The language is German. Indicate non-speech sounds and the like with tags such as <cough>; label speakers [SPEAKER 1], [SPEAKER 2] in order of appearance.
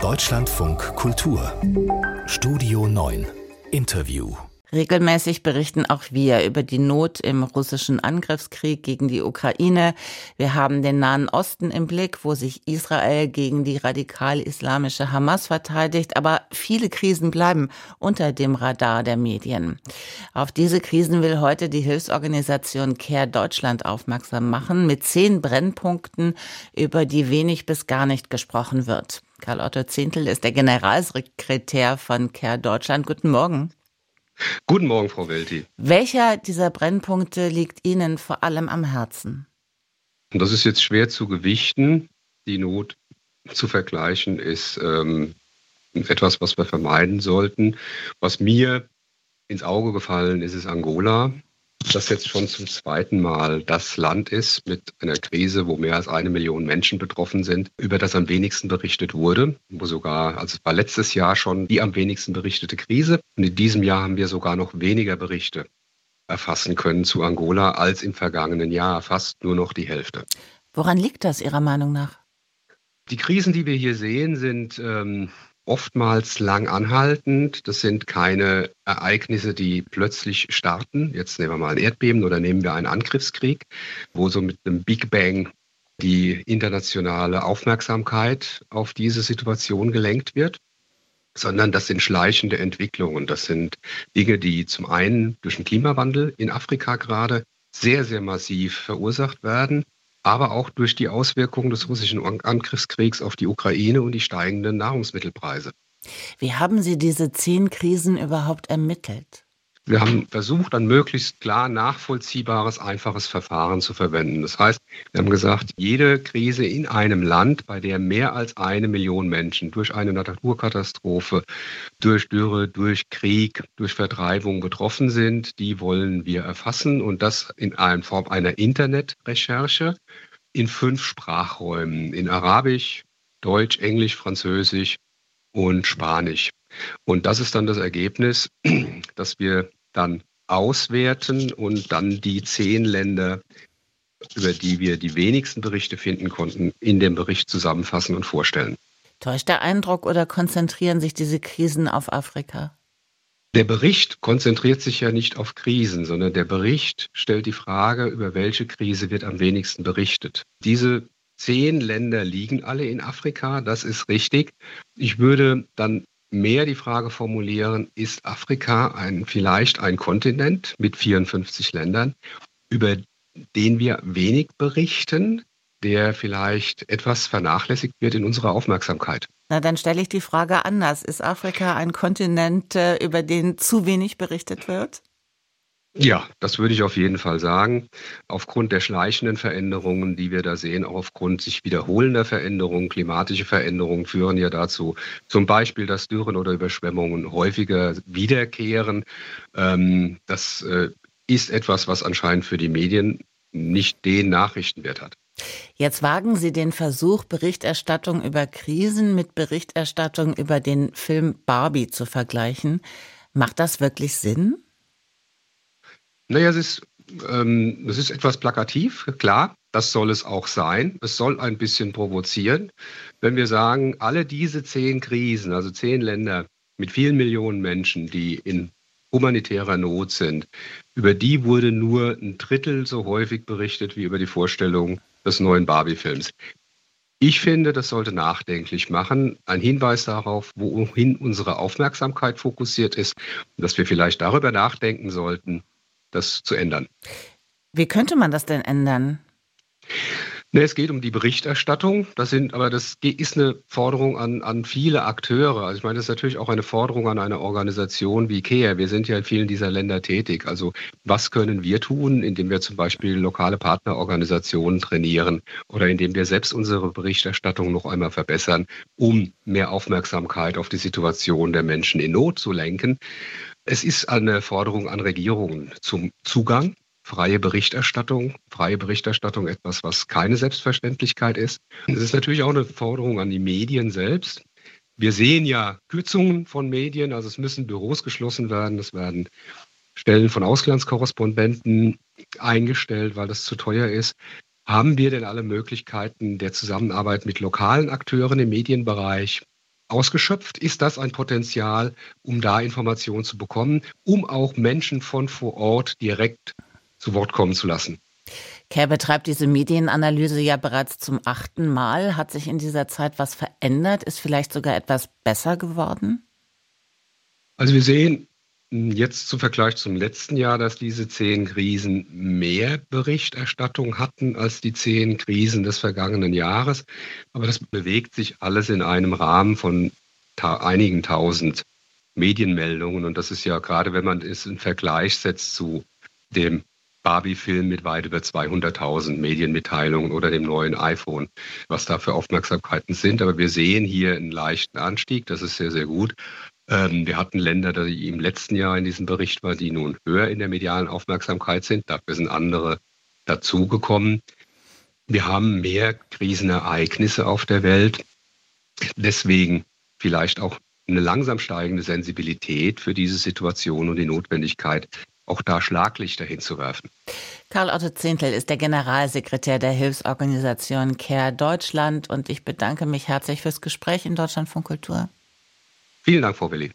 [SPEAKER 1] Deutschlandfunk Kultur Studio 9 Interview
[SPEAKER 2] Regelmäßig berichten auch wir über die Not im russischen Angriffskrieg gegen die Ukraine. Wir haben den Nahen Osten im Blick, wo sich Israel gegen die radikal-islamische Hamas verteidigt. Aber viele Krisen bleiben unter dem Radar der Medien. Auf diese Krisen will heute die Hilfsorganisation Care Deutschland aufmerksam machen mit zehn Brennpunkten, über die wenig bis gar nicht gesprochen wird. Karl Otto Zehntel ist der Generalsekretär von Care Deutschland. Guten Morgen.
[SPEAKER 3] Guten Morgen, Frau Welti.
[SPEAKER 2] Welcher dieser Brennpunkte liegt Ihnen vor allem am Herzen?
[SPEAKER 3] Das ist jetzt schwer zu gewichten. Die Not zu vergleichen ist ähm, etwas, was wir vermeiden sollten. Was mir ins Auge gefallen ist, ist Angola das jetzt schon zum zweiten Mal das Land ist mit einer Krise, wo mehr als eine Million Menschen betroffen sind, über das am wenigsten berichtet wurde, wo sogar, also es war letztes Jahr schon die am wenigsten berichtete Krise und in diesem Jahr haben wir sogar noch weniger Berichte erfassen können zu Angola als im vergangenen Jahr, fast nur noch die Hälfte.
[SPEAKER 2] Woran liegt das Ihrer Meinung nach?
[SPEAKER 3] Die Krisen, die wir hier sehen, sind ähm, oftmals lang anhaltend. Das sind keine Ereignisse, die plötzlich starten. Jetzt nehmen wir mal ein Erdbeben oder nehmen wir einen Angriffskrieg, wo so mit einem Big Bang die internationale Aufmerksamkeit auf diese Situation gelenkt wird, sondern das sind schleichende Entwicklungen. Das sind Dinge, die zum einen durch den Klimawandel in Afrika gerade sehr, sehr massiv verursacht werden aber auch durch die Auswirkungen des russischen Angriffskriegs auf die Ukraine und die steigenden Nahrungsmittelpreise.
[SPEAKER 2] Wie haben Sie diese zehn Krisen überhaupt ermittelt?
[SPEAKER 3] Wir haben versucht, ein möglichst klar nachvollziehbares, einfaches Verfahren zu verwenden. Das heißt, wir haben gesagt, jede Krise in einem Land, bei der mehr als eine Million Menschen durch eine Naturkatastrophe, durch Dürre, durch Krieg, durch Vertreibung betroffen sind, die wollen wir erfassen und das in Form einer Internetrecherche in fünf Sprachräumen, in Arabisch, Deutsch, Englisch, Französisch und Spanisch. Und das ist dann das Ergebnis, <clears throat> dass wir dann auswerten und dann die zehn Länder, über die wir die wenigsten Berichte finden konnten, in dem Bericht zusammenfassen und vorstellen.
[SPEAKER 2] Täuscht der Eindruck oder konzentrieren sich diese Krisen auf Afrika?
[SPEAKER 3] Der Bericht konzentriert sich ja nicht auf Krisen, sondern der Bericht stellt die Frage, über welche Krise wird am wenigsten berichtet. Diese zehn Länder liegen alle in Afrika, das ist richtig. Ich würde dann mehr die Frage formulieren, ist Afrika ein, vielleicht ein Kontinent mit 54 Ländern, über den wir wenig berichten, der vielleicht etwas vernachlässigt wird in unserer Aufmerksamkeit?
[SPEAKER 2] Na, dann stelle ich die Frage anders. Ist Afrika ein Kontinent, äh, über den zu wenig berichtet wird?
[SPEAKER 3] Ja, das würde ich auf jeden Fall sagen. Aufgrund der schleichenden Veränderungen, die wir da sehen, auch aufgrund sich wiederholender Veränderungen, klimatische Veränderungen führen ja dazu, zum Beispiel, dass Dürren oder Überschwemmungen häufiger wiederkehren. Ähm, das äh, ist etwas, was anscheinend für die Medien nicht den Nachrichtenwert hat.
[SPEAKER 2] Jetzt wagen Sie den Versuch, Berichterstattung über Krisen mit Berichterstattung über den Film Barbie zu vergleichen. Macht das wirklich Sinn?
[SPEAKER 3] Naja, es ist, ähm, es ist etwas plakativ, klar. Das soll es auch sein. Es soll ein bisschen provozieren. Wenn wir sagen, alle diese zehn Krisen, also zehn Länder mit vielen Millionen Menschen, die in humanitärer Not sind, über die wurde nur ein Drittel so häufig berichtet wie über die Vorstellung des neuen Barbie-Films. Ich finde, das sollte nachdenklich machen. Ein Hinweis darauf, wohin unsere Aufmerksamkeit fokussiert ist, dass wir vielleicht darüber nachdenken sollten, das zu ändern.
[SPEAKER 2] Wie könnte man das denn ändern?
[SPEAKER 3] Ne, es geht um die Berichterstattung. Das sind, aber das ist eine Forderung an, an viele Akteure. Also ich meine, das ist natürlich auch eine Forderung an eine Organisation wie CARE. Wir sind ja in vielen dieser Länder tätig. Also was können wir tun, indem wir zum Beispiel lokale Partnerorganisationen trainieren oder indem wir selbst unsere Berichterstattung noch einmal verbessern, um mehr Aufmerksamkeit auf die Situation der Menschen in Not zu lenken. Es ist eine Forderung an Regierungen zum Zugang, freie Berichterstattung. Freie Berichterstattung etwas, was keine Selbstverständlichkeit ist. Es ist natürlich auch eine Forderung an die Medien selbst. Wir sehen ja Kürzungen von Medien, also es müssen Büros geschlossen werden, es werden Stellen von Auslandskorrespondenten eingestellt, weil das zu teuer ist. Haben wir denn alle Möglichkeiten der Zusammenarbeit mit lokalen Akteuren im Medienbereich ausgeschöpft? Ist das ein Potenzial, um da Informationen zu bekommen, um auch Menschen von vor Ort direkt zu Wort kommen zu lassen?
[SPEAKER 2] Kerr betreibt diese Medienanalyse ja bereits zum achten Mal. Hat sich in dieser Zeit was verändert? Ist vielleicht sogar etwas besser geworden?
[SPEAKER 3] Also wir sehen jetzt zum Vergleich zum letzten Jahr, dass diese zehn Krisen mehr Berichterstattung hatten als die zehn Krisen des vergangenen Jahres. Aber das bewegt sich alles in einem Rahmen von ta einigen tausend Medienmeldungen. Und das ist ja gerade, wenn man es in Vergleich setzt zu dem Barbie-Film mit weit über 200.000 Medienmitteilungen oder dem neuen iPhone, was da für Aufmerksamkeiten sind. Aber wir sehen hier einen leichten Anstieg. Das ist sehr, sehr gut. Ähm, wir hatten Länder, die im letzten Jahr in diesem Bericht waren, die nun höher in der medialen Aufmerksamkeit sind. Dafür sind andere dazugekommen. Wir haben mehr Krisenereignisse auf der Welt. Deswegen vielleicht auch eine langsam steigende Sensibilität für diese Situation und die Notwendigkeit, auch da Schlaglichter hinzuwerfen.
[SPEAKER 2] Karl Otto Zehntel ist der Generalsekretär der Hilfsorganisation CARE Deutschland und ich bedanke mich herzlich fürs Gespräch in Deutschland von Kultur.
[SPEAKER 3] Vielen Dank, Frau Willi.